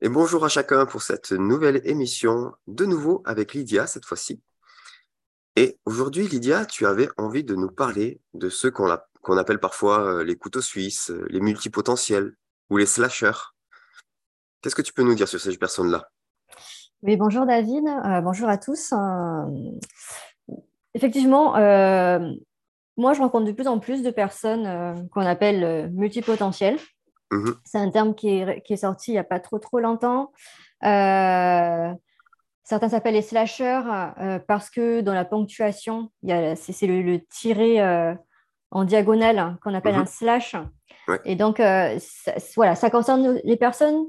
Et bonjour à chacun pour cette nouvelle émission, de nouveau avec Lydia cette fois-ci. Et aujourd'hui, Lydia, tu avais envie de nous parler de ceux qu'on appelle parfois euh, les couteaux suisses, euh, les multipotentiels ou les slashers. Qu'est-ce que tu peux nous dire sur ces personnes-là? Oui, bonjour David, euh, bonjour à tous. effectivement, moi je rencontre de plus en plus de personnes qu'on appelle multipotentielles. Mmh c'est un terme qui est, sorti il n'y a pas trop trop longtemps. Euh, certains s'appellent les slashers euh, parce que dans la ponctuation, c'est le, le tiré euh, en diagonale qu'on appelle mmh un slash. Et donc, ça, voilà, ça concerne les personnes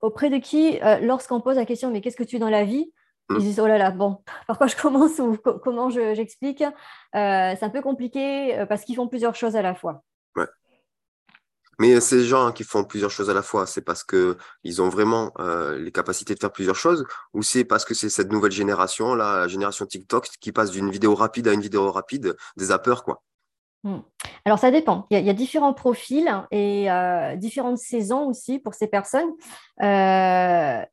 auprès de qui, lorsqu'on pose la question, mais qu'est-ce que tu es dans la vie? Ils mmh. disent oh là là, bon, par quoi je commence ou comment j'explique? C'est un peu compliqué parce qu'ils font plusieurs choses à la fois. Mais ces gens qui font plusieurs choses à la fois, c'est parce qu'ils ont vraiment euh, les capacités de faire plusieurs choses ou c'est parce que c'est cette nouvelle génération, la génération TikTok, qui passe d'une vidéo rapide à une vidéo rapide, des zappers, quoi hmm. alors ça dépend. Il y, a, différents profils et euh, différentes saisons aussi pour ces personnes. Euh,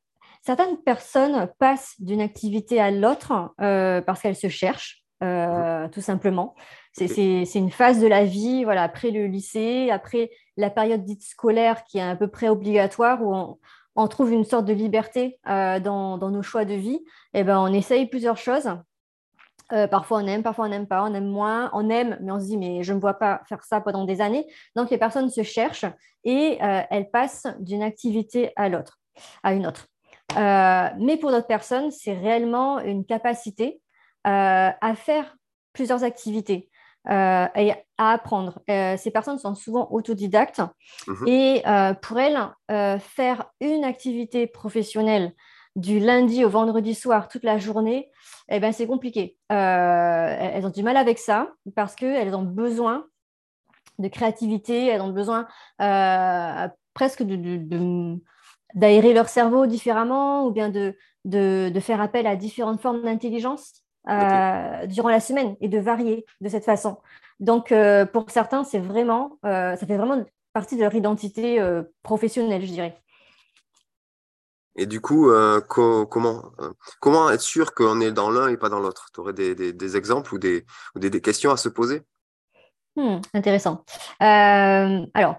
certaines personnes passent d'une activité à l'autre parce qu'elles se cherchent, mmh. tout simplement. C'est une phase de la vie, voilà, après le lycée, après la période dite scolaire qui est à peu près obligatoire, où on, trouve une sorte de liberté euh, dans, nos choix de vie. Et eh ben, on essaye plusieurs choses. Euh, parfois on aime, parfois on n'aime pas, on aime moins, on aime, mais on se dit mais je ne me vois pas faire ça pendant des années. Donc les personnes se cherchent et euh, elles passent d'une activité à l'autre, à une autre. mais pour d'autres personnes, c'est réellement une capacité à faire plusieurs activités. Euh, et à apprendre. Euh, ces personnes sont souvent autodidactes mhm. et euh, pour elles, faire une activité professionnelle du lundi au vendredi soir toute la journée, eh ben, c'est compliqué. elles ont du mal avec ça parce qu'elles ont besoin de créativité, elles ont besoin presque de, d'aérer leur cerveau différemment ou bien de, de, faire appel à différentes formes d'intelligence euh, durant la semaine et de varier de cette façon. Donc, euh, pour certains, c'est vraiment, euh, ça fait vraiment partie de leur identité professionnelle, je dirais. Et du coup, comment, comment être sûr qu'on est dans l'un et pas dans l'autre? Tu aurais des, des, exemples ou, des, des, questions à se poser? Hmm, Intéressant. alors,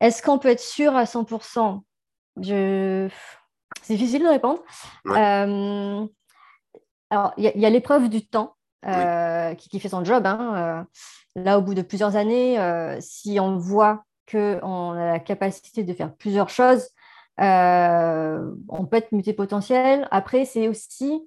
est-ce qu'on peut être sûr à 100% je... C'est difficile de répondre. Alors, il y a, l'épreuve du temps euh, qui, fait son job. Hein, euh. là, au bout de plusieurs années, euh, si on voit qu'on a la capacité de faire plusieurs choses, on peut être multipotentiel. Après, c'est aussi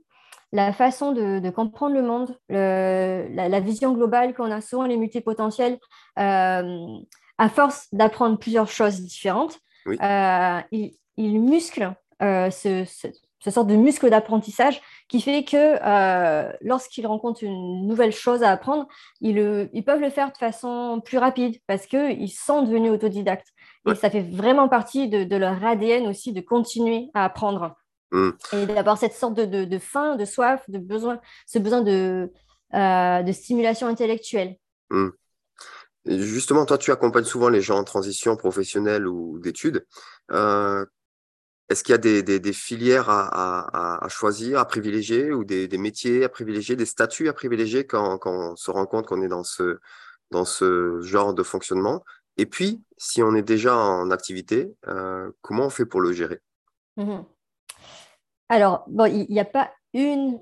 la façon de, comprendre le monde, la, vision globale qu'on a souvent les multipotentiels, à force d'apprendre plusieurs choses différentes, ils, musclent ce, ce sorte de muscle d'apprentissage qui fait que euh, lorsqu'ils rencontrent une nouvelle chose à apprendre, ils, ils, peuvent le faire de façon plus rapide parce qu'ils sont devenus autodidactes. Et ça fait vraiment partie de, leur ADN aussi de continuer à apprendre. Mmh. Et d'avoir cette sorte de, de, faim, de soif, de besoin, ce besoin de, euh, de stimulation intellectuelle. Mmh. justement, toi, tu accompagnes souvent les gens en transition professionnelle ou d'études. Euh, est-ce qu'il y a des, filières à, choisir, à privilégier, ou des, métiers à privilégier, des statuts à privilégier quand, on se rend compte qu'on est dans ce, dans ce genre de fonctionnement? Et puis, si on est déjà en activité, euh, comment on fait pour le gérer? Mmh Alors, bon, il n'y a pas une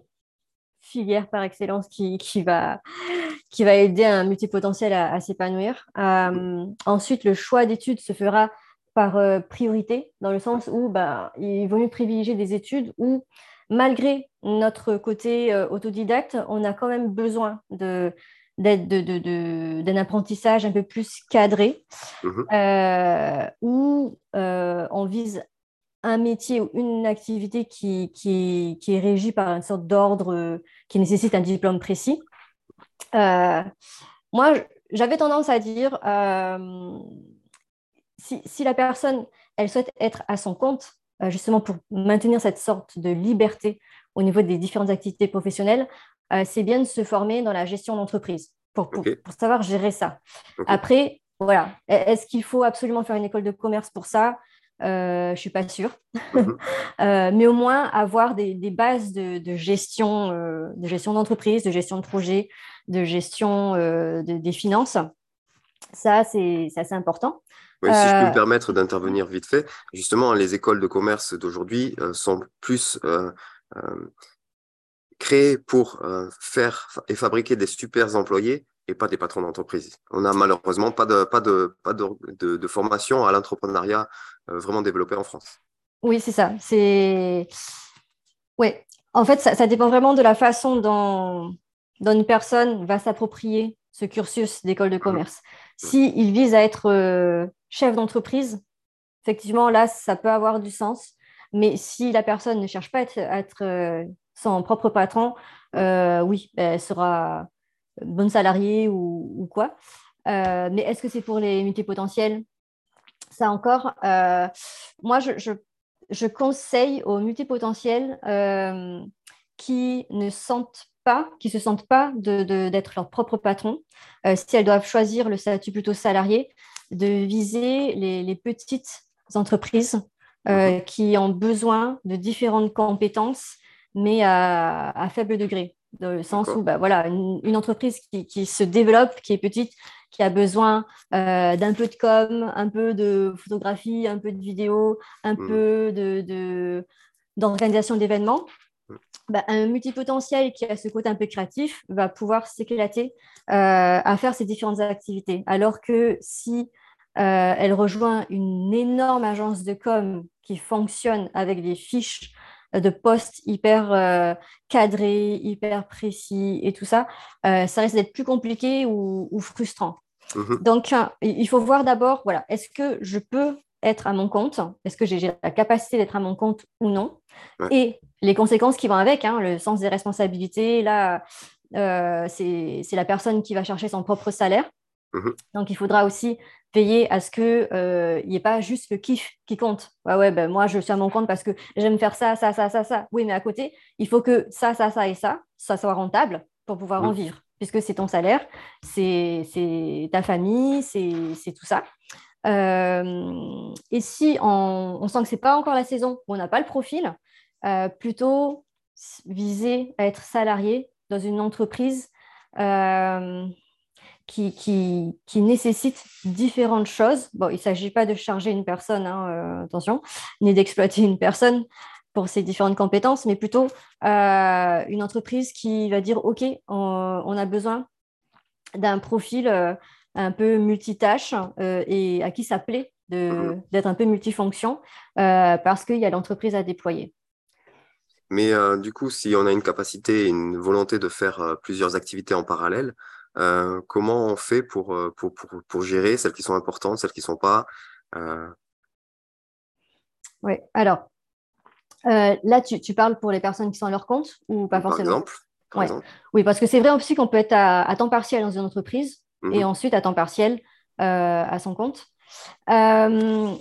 filière par excellence qui, va, qui va aider un multipotentiel à, s'épanouir. Euh, ensuite, le choix d'études se fera par euh, priorité, dans le sens où bah, il vaut mieux privilégier des études où, malgré notre côté euh, autodidacte, on a quand même besoin de, d'un apprentissage un peu plus cadré, mmh euh, où on vise un métier ou une activité qui, qui, qui est régie par une sorte d'ordre qui nécessite un diplôme précis. moi, j'avais tendance à dire si, la personne, elle souhaite être à son compte, euh, justement pour maintenir cette sorte de liberté au niveau des différentes activités professionnelles, euh, c'est bien de se former dans la gestion d'entreprise pour, pour, savoir gérer ça. Après, voilà. Est-ce qu'il faut absolument faire une école de commerce pour ça? Euh, Je ne suis pas sûre. Mhm. mais au moins avoir des, bases de, gestion, de gestion d'entreprise, de gestion de projet, de gestion des finances. Ça, c'est assez important. Si je peux me permettre d'intervenir vite fait, justement, les écoles de commerce d'aujourd'hui sont plus créées pour faire et fabriquer des super employés et pas des patrons d'entreprise. On n'a malheureusement pas de, pas de, pas de, de, formation à l'entrepreneuriat euh, vraiment développée en France. Oui, c'est ça. C'est... Oui. En fait, ça, ça, dépend vraiment de la façon dont, dont une personne va s'approprier ce cursus d'école de commerce. Mmh. S'il il vise à être euh, chef d'entreprise, effectivement, là, ça peut avoir du sens. Mais si la personne ne cherche pas à être, être euh, son propre patron, oui, ben, elle sera bonne salariée ou, quoi. Euh, mais est-ce que c'est pour les multipotentiels? Ça encore, euh, moi, je, conseille aux multipotentiels euh, qui ne sentent pas, qui se sentent pas d'être leur propre patron, si elles doivent choisir le statut plutôt salarié, de viser les, petites entreprises mhm. qui ont besoin de différentes compétences, mais à faible degré dans le sens où bah, voilà, une, entreprise qui, se développe, qui est petite, qui a besoin euh, d'un peu de com, un peu de photographie, un peu de vidéo, un mmh. peu de, d'organisation d'événements. Bah, un multipotentiel qui a ce côté un peu créatif va pouvoir s'éclater euh, à faire ces différentes activités. Alors que si euh, elle rejoint une énorme agence de com qui fonctionne avec des fiches de postes hyper euh, cadrés, hyper précis et tout ça, euh, ça risque d'être plus compliqué ou, frustrant. Mhm. Donc, il faut voir d'abord, voilà, est-ce que je peux être à mon compte? Est-ce que j'ai la capacité d'être à mon compte ou non? Et les conséquences qui vont avec, hein, le sens des responsabilités, là, c'est la personne qui va chercher son propre salaire. Mhm. Donc, il faudra aussi veiller à ce qu'il euh, n'y ait pas juste le kiff qui compte. Ouais, ouais, ben, moi, je suis à mon compte parce que j'aime faire ça, ça, ça, ça, ça. Oui, mais à côté, il faut que ça, ça, ça et ça, ça soit rentable pour pouvoir en vivre, puisque c'est ton salaire, c'est ta famille, c'est tout ça. Euh, et si on, sent que ce n'est pas encore la saison, on n'a pas le profil, euh, plutôt viser à être salarié dans une entreprise qui, qui, nécessitent différentes choses. Bon, il ne s'agit pas de charger une personne, hein, euh, attention, ni d'exploiter une personne pour ses différentes compétences, mais plutôt euh, une entreprise qui va dire, OK, on, a besoin d'un profil euh, un peu multitâche et à qui ça plaît mhm. d'être un peu multifonction parce qu'il y a l'entreprise à déployer. Mais du coup, si on a une capacité, une volonté de faire plusieurs activités en parallèle, euh, comment on fait pour, euh, pour, pour, pour, gérer celles qui sont importantes, celles qui ne sont pas euh? Oui, alors là, tu, tu, parles pour les personnes qui sont à leur compte ou pas forcément? par exemple, Oui, parce que c'est vrai aussi qu'on peut être à, temps partiel dans une entreprise et mmh ensuite à temps partiel à son compte. alors,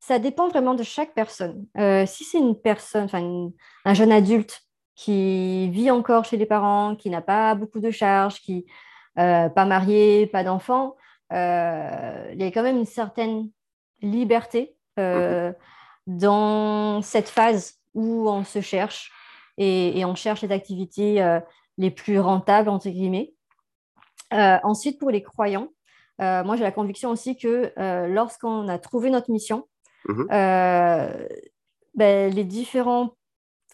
ça dépend vraiment de chaque personne. si c'est une personne, enfin un jeune adulte qui vit encore chez les parents, qui n'a pas beaucoup de charges, qui euh, pas marié, pas d'enfant, euh, il y a quand même une certaine liberté euh, mhm. dans cette phase où on se cherche et, on cherche les activités les plus rentables, entre guillemets. Ensuite, pour les croyants, moi j'ai la conviction aussi que lorsqu'on a trouvé notre mission, mhm. ben, les différents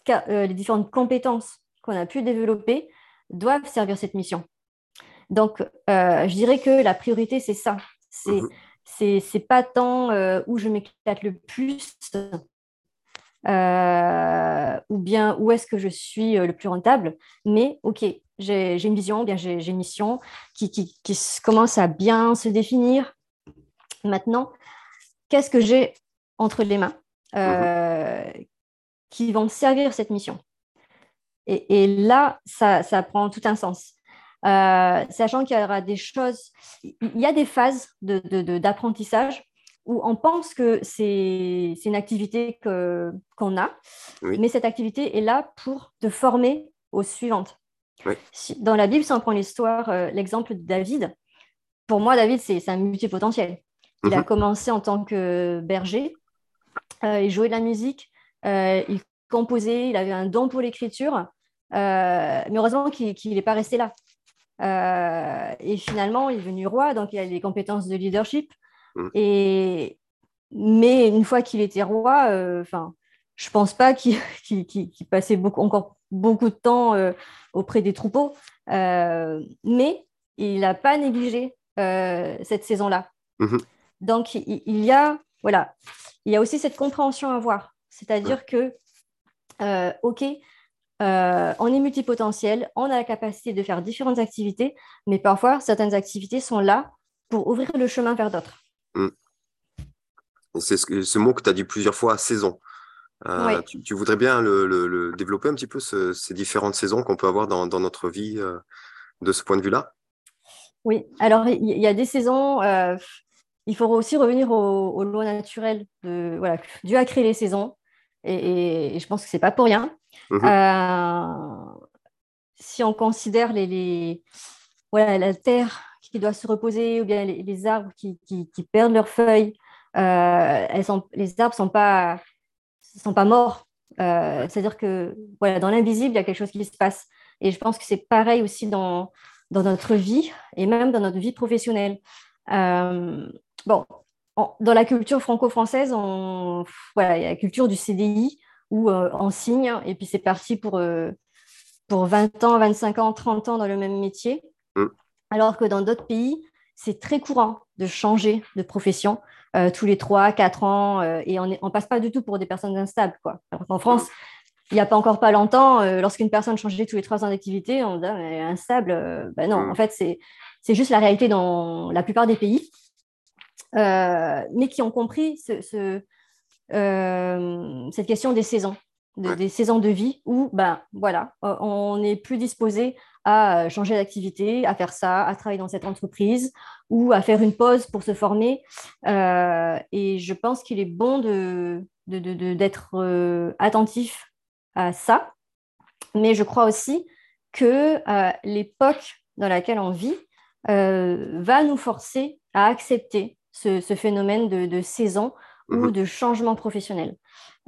euh, les différentes compétences qu'on a pu développer doivent servir cette mission. Donc, euh, je dirais que la priorité, c'est ça. C'est mhm. c'est pas tant euh, où je m'éclate le plus ou bien où est-ce que je suis le plus rentable, mais OK, j'ai une vision, bien j'ai une mission qui, qui, qui, commence à bien se définir. Maintenant, qu'est-ce que j'ai entre les mains mhm qui vont servir cette mission? Et, là, ça, prend tout un sens. Euh, sachant qu'il y aura des choses, il y a des phases d'apprentissage de, où on pense que c'est une activité qu'on a, mais cette activité est là pour te former aux suivantes. Dans la Bible, si on prend l'histoire, euh, l'exemple de David, pour moi, David, c'est un multipotentiel. Il a Mhm. commencé en tant que berger, euh, il jouait de la musique, euh, il composait, il avait un don pour l'écriture, mais heureusement qu'il n'est pas resté là. Et finalement, il est devenu roi, donc il a les compétences de leadership. Mhm. Et... Mais une fois qu'il était roi, enfin, je pense pas qu'il passait beaucoup, encore beaucoup de temps euh, auprès des troupeaux. Euh, mais il n'a pas négligé euh, cette saison-là. Mhm. Donc, il, il y a, voilà, il y a aussi cette compréhension à avoir. C'est-à-dire que, OK, euh, on est multipotentiel, on a la capacité de faire différentes activités, mais parfois, certaines activités sont là pour ouvrir le chemin vers d'autres. Et C'est ce, ce mot que tu as dit plusieurs fois, saison. Euh, tu, tu voudrais bien le, le- le développer un petit peu, ce- ces différentes saisons qu'on peut avoir dans, dans notre vie euh, de ce point de vue-là? Oui, alors il y a des saisons, euh, il faut aussi revenir au- aux lois naturelles. De, voilà, Dieu a créé les saisons et, et- et je pense que c'est pas pour rien. Euh, si on considère les, les- voilà, la terre qui doit se reposer ou bien les, les arbres qui, qui- qui perdent leurs feuilles, elles sont, les arbres ne sont pas, sont pas morts. Euh, C'est-à-dire que voilà, dans l'invisible, il y a quelque chose qui se passe. Et je pense que c'est pareil aussi dans, dans notre vie et même dans notre vie professionnelle. Euh, bon, en- dans la culture franco-française, voilà, il y a la culture du CDI où euh, on signe et puis c'est parti pour, euh, pour 20 ans, 25 ans, 30 ans dans le même métier. Mm. Alors que dans d'autres pays, c'est très courant de changer de profession euh, tous les 3, 4 ans euh, et on ne passe pas du tout pour des personnes instables. Quoi. Alors qu'en France, il n'y a pas encore pas longtemps, euh, lorsqu'une personne changeait tous les 3 ans d'activité, on dit ah, mais instable. Euh, ben non, Mm. en fait, c'est c'est juste la réalité dans la plupart des pays, mais qui ont compris ce, ce, cette question des saisons, de- des saisons de vie où ben, voilà, on n'est plus disposé à euh, changer d'activité, à faire ça, à travailler dans cette entreprise ou à faire une pause pour se former. Euh, et je pense qu'il est bon de, de- de- de- d'être euh, attentif à ça. Mais je crois aussi que euh, l'époque dans laquelle on vit euh, va nous forcer à accepter ce, ce phénomène de, de saison ou Mhm. de changement professionnel.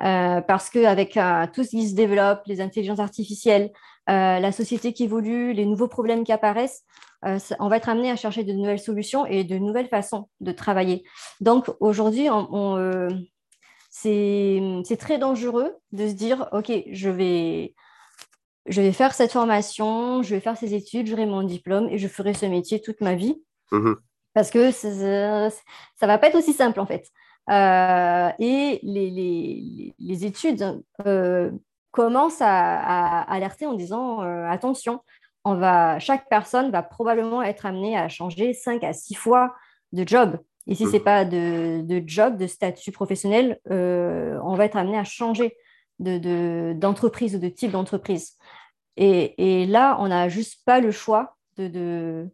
Euh, parce qu'avec tout ce qui se développe, les intelligences artificielles, euh, la société qui évolue, les nouveaux problèmes qui apparaissent, euh, ça- on va être amené à chercher de nouvelles solutions et de nouvelles façons de travailler. Donc aujourd'hui, on, on, euh, c'est très dangereux de se dire, OK, je vais, je vais faire cette formation, je vais faire ces études, j'aurai mon diplôme et je ferai ce métier toute ma vie Mhm. parce que ça ne va pas être aussi simple en fait. Euh, et les, les- les études euh, commencent à, à alerter en disant euh, attention, on va, chaque personne va probablement être amenée à changer 5 à 6 fois de job. Et si ce n'est pas de, de job, de statut professionnel, euh, on va être amené à changer de, de- d'entreprise ou de type d'entreprise. Et, et là, on n'a juste pas le choix de,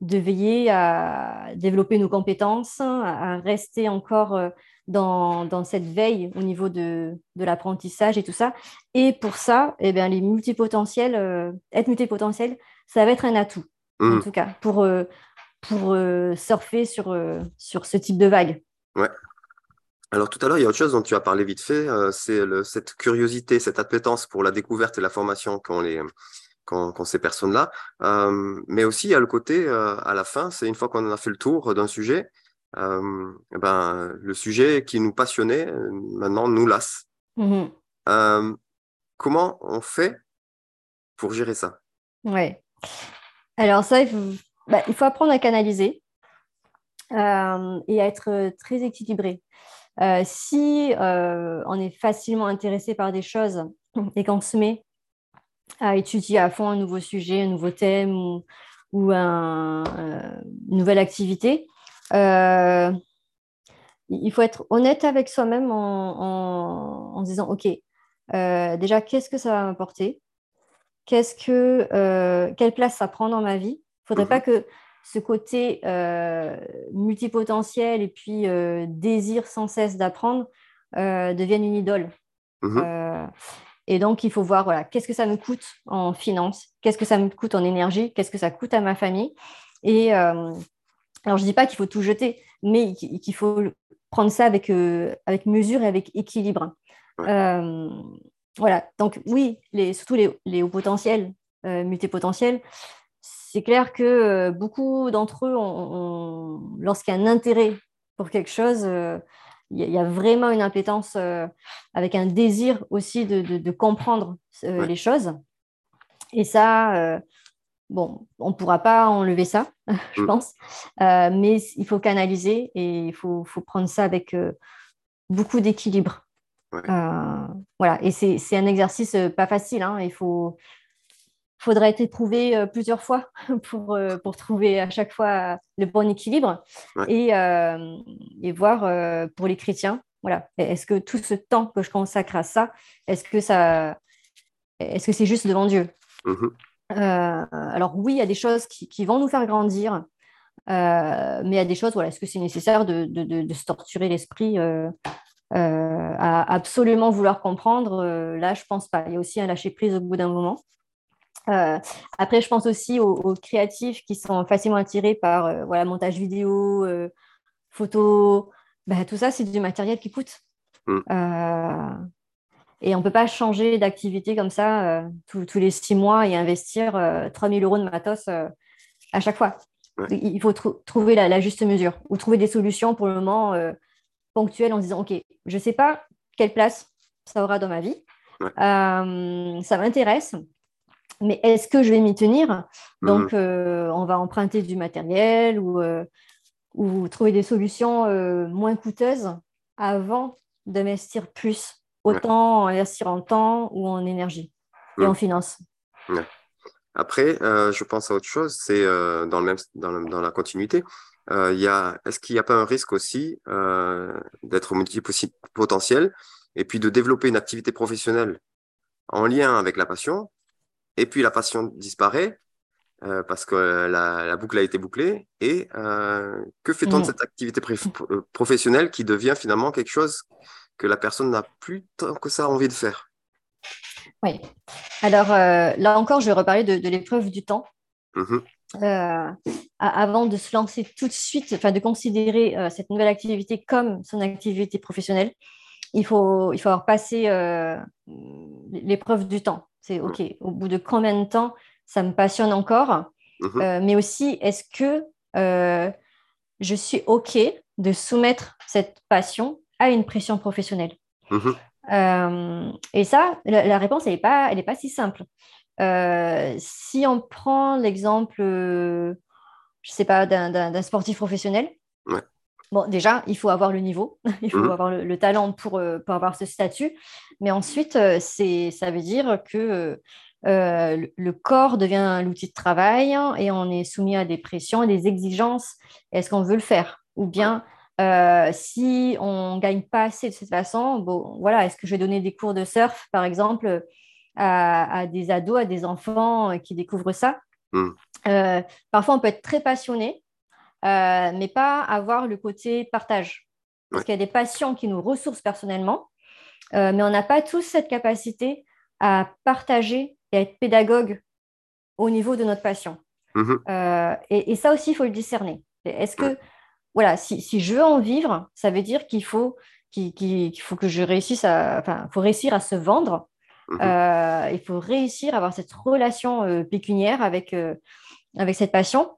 veiller à développer nos compétences, à rester encore euh, dans, dans cette veille au niveau de, de l'apprentissage et tout ça. Et pour ça, eh bien, les multipotentiels, euh, être multipotentiel, ça va être un atout, en Mhm. tout cas, pour, euh, pour euh, surfer sur, sur ce type de vague. Ouais. Alors tout à l'heure, il y a autre chose dont tu as parlé vite fait, c'est cette curiosité, cette appétence pour la découverte et la formation qu'ont les, qu'ont ces personnes-là. Euh, mais aussi, il y a le côté, euh, à la fin, c'est une fois qu'on a fait le tour d'un sujet, ben, le sujet qui nous passionnait, euh, maintenant, nous lasse. Mhm. Euh, comment on fait pour gérer ça? Ouais. Alors ça, il faut, bah, il faut apprendre à canaliser euh, et à être euh, très équilibré. Euh, si euh, on est facilement intéressé par des choses et qu'on se met à étudier à fond un nouveau sujet, un nouveau thème ou, ou un- euh, une nouvelle activité, euh, il faut être honnête avec soi-même en, en- disant, OK, euh, déjà, qu'est-ce que ça va m'apporter? Qu'est-ce que, euh, quelle place ça prend dans ma vie? Il ne faudrait Mhm. pas que ce côté multipotentiel et puis désir sans cesse d'apprendre devienne une idole. Mhm. Et donc, il faut voir, voilà, qu'est-ce que ça me coûte en finance, qu'est-ce que ça me coûte en énergie, qu'est-ce que ça coûte à ma famille? Et, euh, Alors, je ne dis pas qu'il faut tout jeter, mais qu'il faut prendre ça avec, avec mesure et avec équilibre. voilà, donc oui, les, surtout les, les hauts potentiels, multipotentiels, c'est clair que beaucoup d'entre eux, lorsqu'il y a un intérêt pour quelque chose, il y, a vraiment une impétence avec un désir aussi de, comprendre les choses. Et ça, bon, on ne pourra pas enlever ça, je mm. pense, mais il faut canaliser et il faut, prendre ça avec beaucoup d'équilibre. voilà, et c'est un exercice pas facile. Hein. Il faut, faudrait être éprouvé euh, plusieurs fois pour, euh, pour trouver à chaque fois le bon équilibre et, euh, et, voir pour les chrétiens, voilà, est-ce que tout ce temps que je consacre à ça, est-ce que ça, est-ce que c'est juste devant Dieu? Mmh Alors oui, il y a des choses qui, qui vont nous faire grandir, mais il y a des choses, voilà, est-ce que c'est nécessaire de, de, de, se torturer l'esprit à absolument vouloir comprendre Là, je pense pas. Il y a aussi un lâcher prise au bout d'un moment. Euh, après, je pense aussi aux, créatifs qui sont facilement attirés par euh, voilà, montage vidéo, euh, photo. Bah, tout ça, c'est du matériel qui coûte. Mm. Et on ne peut pas changer d'activité comme ça tous les six mois et investir 3000 euros de matos à chaque fois. Il faut trouver la, juste mesure ou trouver des solutions pour le moment ponctuelles en disant OK, je ne sais pas quelle place ça aura dans ma vie. ça m'intéresse mais est-ce que je vais m'y tenir? Donc, mhm. euh, on va emprunter du matériel ou, euh, ou trouver des solutions euh, moins coûteuses avant d'investir plus, autant investir en temps ou en énergie et en finance. Après, je pense à autre chose, c'est dans, le même, dans, la continuité. Est-ce qu'il n'y a pas un risque aussi d'être multipotentiel et puis de développer une activité professionnelle en lien avec la passion, et puis la passion disparaît euh, parce que la, boucle a été bouclée. Et euh, que fait-on de mm. cette activité euh, professionnelle qui devient finalement quelque chose que la personne n'a plus tant que ça envie de faire Oui. Alors là encore, je vais reparler de, l'épreuve du temps. Mm-hmm. avant de se lancer tout de suite, enfin de considérer cette nouvelle activité comme son activité professionnelle, il faut, il faut avoir passé l'épreuve du temps. C'est OK, au bout de combien de temps ça me passionne encore? Mhm. euh, Mais aussi, est-ce que euh, je suis OK de soumettre cette passion à une pression professionnelle mhm. euh, Et ça, la, réponse, elle n'est pas, elle pas si simple. si on prend l'exemple, je ne sais pas, d'un sportif professionnel, Bon, déjà, il faut avoir le niveau, il faut mhm. avoir le, talent pour, pour, avoir ce statut. Mais ensuite, euh, ça veut dire que euh, le corps devient l'outil de travail et on est soumis à des pressions et des exigences. Est-ce qu'on veut le faire? Ou bien, euh, si on ne gagne pas assez de cette façon, bon, voilà, est-ce que je vais donner des cours de surf, par exemple, à, des ados, à des enfants qui découvrent ça? Hmm. Parfois, on peut être très passionné, mais pas avoir le côté partage. Parce qu'il y a des passions qui nous ressourcent personnellement, euh, mais on n'a pas tous cette capacité à partager et à être pédagogue au niveau de notre passion. Mhm. Euh, et, ça aussi, il faut le discerner. Est-ce que, voilà, si, je veux en vivre, ça veut dire qu'il faut, qu'il, faut que je réussisse à, enfin, faut réussir à se vendre. Mhm. Euh, il faut réussir à avoir cette relation pécuniaire avec, avec cette passion.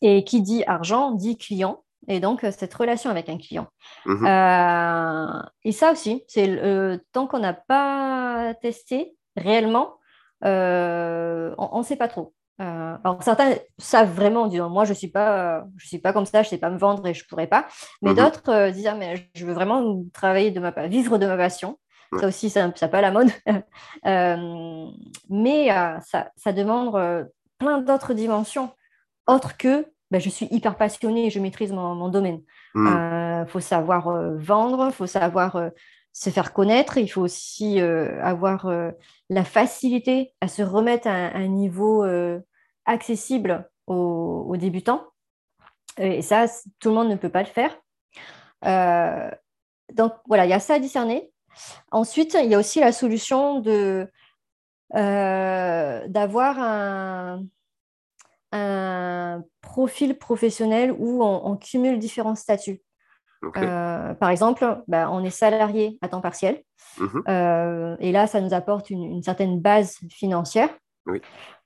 Et qui dit argent dit client et donc euh, cette relation avec un client. Euh, et ça aussi, c'est euh, tant qu'on n'a pas testé réellement, on ne sait pas trop. Alors certains savent vraiment, disant moi je suis pas, je suis pas comme ça, je sais pas me vendre et je pourrais pas. Mais mhm. d'autres disent ah, mais je veux vraiment travailler de ma vivre de ma passion. Ça aussi, ça, ça pas la mode. mais ça, ça demande plein d'autres dimensions autres que ben, je suis hyper passionnée et je maîtrise mon, domaine. Il euh, faut savoir euh, vendre, il faut savoir euh, se faire connaître, il faut aussi avoir la facilité à se remettre à un, niveau accessible aux, débutants. Et ça, tout le monde ne peut pas le faire. donc voilà, il y a ça à discerner. Ensuite, il y a aussi la solution d'avoir un, un profil professionnel où on, cumule différents statuts. Euh, par exemple, bah, on est salarié à temps partiel. Mhm. Euh, et là, ça nous apporte une, certaine base financière.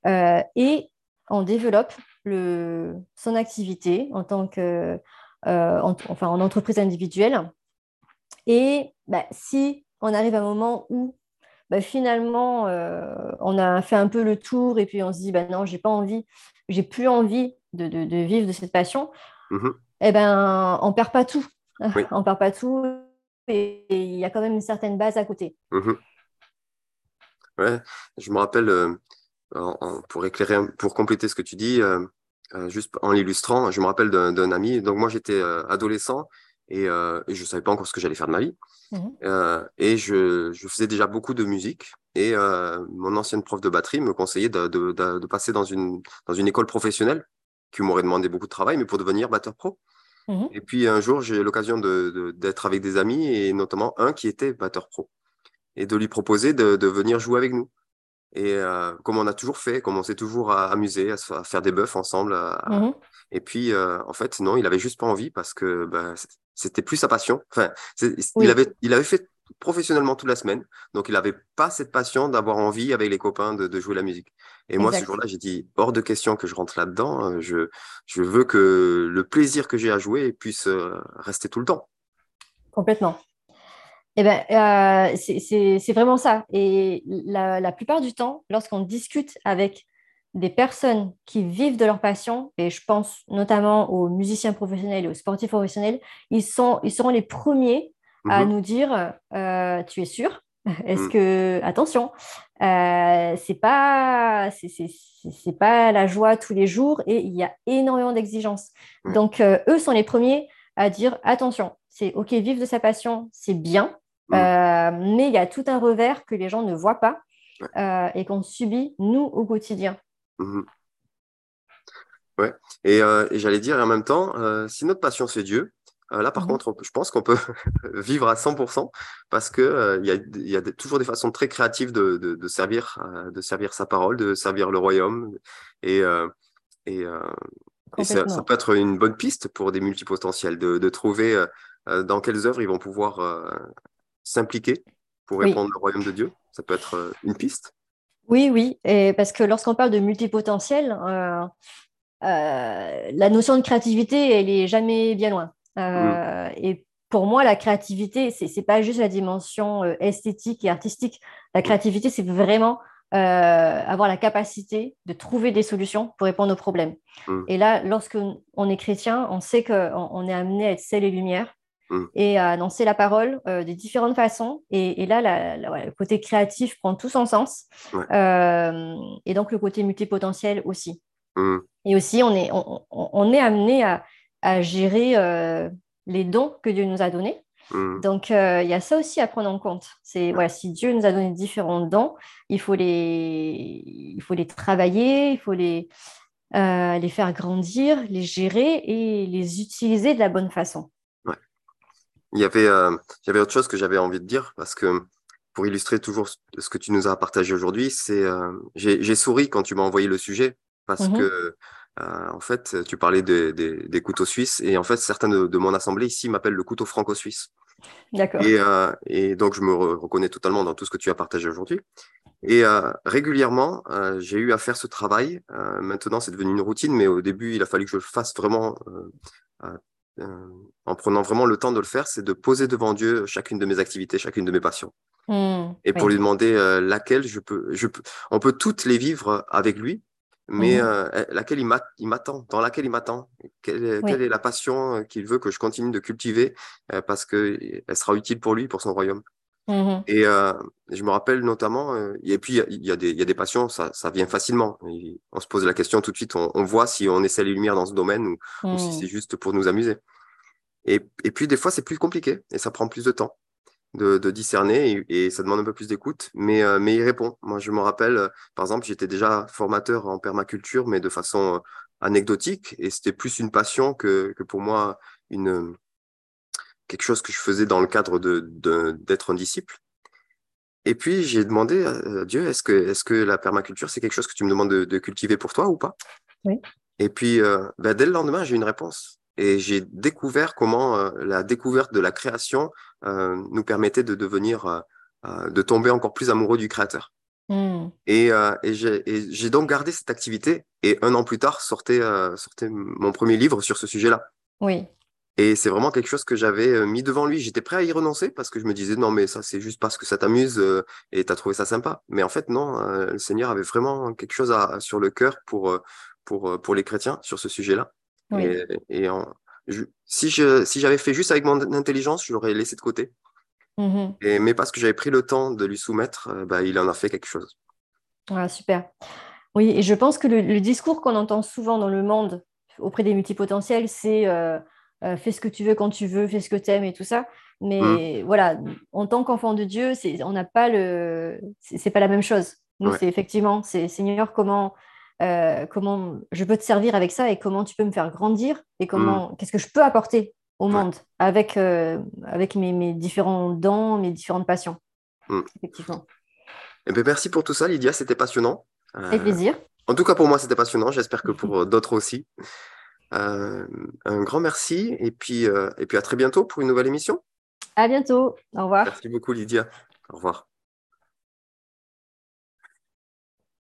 Euh, et on développe le, son activité en tant que, enfin, en entreprise individuelle. Et bah, si on arrive à un moment où bah, finalement, on a fait un peu le tour et puis on se dit, bah, non, j'ai pas envie, j'ai plus envie de, vivre de cette passion, mhm. eh ben, on perd pas tout. on ne perd pas tout et il y a quand même une certaine base à côté. Mhm. Ouais, je me rappelle, euh, pour éclairer, pour compléter ce que tu dis, euh, euh, juste en l'illustrant, je me rappelle d'un ami. Donc moi j'étais adolescent et, je ne savais pas encore ce que j'allais faire de ma vie. Mhm. et je, faisais déjà beaucoup de musique. Et mon ancienne prof de batterie me conseillait de, passer dans une, dans une école professionnelle qui m'aurait demandé beaucoup de travail, mais pour devenir batteur pro. Mhm. Et puis un jour, j'ai eu l'occasion d'être avec des amis, et notamment un qui était batteur pro, et de lui proposer de, venir jouer avec nous. Et euh, comme on a toujours fait, comme on s'est toujours amusé à, faire des bœufs ensemble. Mhm. Et puis, euh, en fait, non, il avait juste pas envie parce que bah, c'était plus sa passion. Enfin, il, avait, il avait fait professionnellement toute la semaine. Donc, il n'avait pas cette passion d'avoir envie avec les copains de, jouer la musique. Et moi, ce jour-là, j'ai dit, hors de question que je rentre là-dedans. Euh, je, je veux que le plaisir que j'ai à jouer puisse euh, rester tout le temps. Complètement. Eh ben, euh, c'est vraiment ça. Et la, la plupart du temps, lorsqu'on discute avec des personnes qui vivent de leur passion, et je pense notamment aux musiciens professionnels et aux sportifs professionnels, ils, sont, ils seront les premiers à mhm. nous dire euh, tu es sûr? Est-ce mhm. que attention, euh, c'est pas c'est pas la joie tous les jours et il y a énormément d'exigences. Donc euh, eux sont les premiers à dire attention, c'est ok vivre de sa passion, c'est bien, mhm. euh, mais il y a tout un revers que les gens ne voient pas et qu'on subit nous au quotidien. Ouais. Et, et j'allais dire en même temps, si notre passion c'est Dieu, là, par mmh contre, je pense qu'on peut vivre à 100% parce qu'il euh, il y a, toujours des façons très créatives de, servir, euh, de servir sa parole, de servir le royaume. Et, et, ça, peut être une bonne piste pour des multipotentiels de, trouver dans quelles œuvres ils vont pouvoir s'impliquer pour répondre au royaume de Dieu. Ça peut être une piste. Oui, oui, et parce que lorsqu'on parle de multipotentiel, la notion de créativité, elle est jamais bien loin. Euh, et pour moi, la créativité, ce n'est pas juste la dimension euh, esthétique et artistique. La créativité, c'est vraiment euh, avoir la capacité de trouver des solutions pour répondre aux problèmes. Et là, lorsque on est chrétien, on sait qu'on est amené à être sel et lumière et à annoncer la parole de différentes façons. Et, là, le côté créatif prend tout son sens. et donc, le côté multipotentiel aussi. Et aussi, on est, on est amené à, à gérer euh, les dons que Dieu nous a donnés. Mm. Donc, euh, il y a ça aussi à prendre en compte. C'est voilà, si Dieu nous a donné différents dons, il faut les, il faut les travailler, il faut les, euh, les faire grandir, les gérer et les utiliser de la bonne façon. Il y avait, il y avait autre chose que j'avais envie de dire parce que pour illustrer toujours ce que tu nous as partagé aujourd'hui, c'est j'ai souri quand tu m'as envoyé le sujet parce mm-hmm. que euh, en fait, tu parlais des couteaux suisses et en fait, certains de, mon assemblée ici m'appellent le couteau franco-suisse. D'accord. Et, euh, donc, je me reconnais totalement dans tout ce que tu as partagé aujourd'hui. Et euh, régulièrement, j'ai eu à faire ce travail. maintenant, c'est devenu une routine, mais au début, il a fallu que je le fasse vraiment en prenant vraiment le temps de le faire, c'est de poser devant Dieu chacune de mes activités, chacune de mes passions. Mmh, et pour lui demander laquelle je peux, je peux, on peut toutes les vivre avec lui, mais mmh euh, laquelle il m'attend, dans laquelle il m'attend. Quelle, est la passion euh, qu'il veut que je continue de cultiver euh, parce qu'elle sera utile pour lui, pour son royaume. Mmh et je me rappelle notamment, et puis il y, a des passions, ça, vient facilement. on se pose la question tout de suite, on, voit si on essaie les lumières dans ce domaine ou, si mmh. c'est juste pour nous amuser. Et, et puis des fois, c'est plus compliqué et ça prend plus de temps de, discerner et, ça demande un peu plus d'écoute, mais, euh, mais il répond. Moi, je me rappelle, euh, par exemple, j'étais déjà formateur en permaculture, mais de façon euh, anecdotique, et c'était plus une passion que, que pour moi une, quelque chose que je faisais dans le cadre d'être de, d'être un disciple. Et puis, j'ai demandé à Dieu, est-ce que, est -ce que la permaculture, c'est quelque chose que tu me demandes de, cultiver pour toi ou pas? Et puis, ben, dès le lendemain, j'ai eu une réponse. Et j'ai découvert comment la découverte de la création nous permettait de devenir, de tomber encore plus amoureux du créateur. Hmm. Et, et j'ai donc gardé cette activité. Et un an plus tard, sortait, sortait mon premier livre sur ce sujet-là. Oui. Et c'est vraiment quelque chose que j'avais euh, mis devant lui. J'étais prêt à y renoncer parce que je me disais non, mais ça, c'est juste parce que ça t'amuse euh, et tu as trouvé ça sympa. Mais en fait, non, euh, le Seigneur avait vraiment quelque chose à, sur le cœur pour, pour, pour les chrétiens sur ce sujet-là. Et, si je si j'avais fait juste avec mon intelligence, je l'aurais laissé de côté. Mmh et, mais parce que j'avais pris le temps de lui soumettre, bah, il en a fait quelque chose. Ah, super. Oui, et je pense que le, le discours qu'on entend souvent dans le monde auprès des multipotentiels, c'est euh, fais ce que tu veux quand tu veux, fais ce que tu aimes et tout ça. Mais mmh. voilà, en tant qu'enfant de Dieu, c'est, on n'a pas le, c'est, pas la même chose. Nous, c'est effectivement, c'est Seigneur, comment, euh, comment je peux te servir avec ça et comment tu peux me faire grandir et comment, mmh. qu'est-ce que je peux apporter au monde avec, euh, avec mes, mes, différents dons, mes différentes passions. Mmh. Effectivement. Eh ben, merci pour tout ça, Lydia, c'était passionnant. Avec plaisir. En tout cas, pour moi, c'était passionnant. J'espère que pour d'autres aussi. Euh, un grand merci et puis, euh, et puis à très bientôt pour une nouvelle émission. À bientôt. Au revoir. Merci beaucoup, Lydia. Au revoir.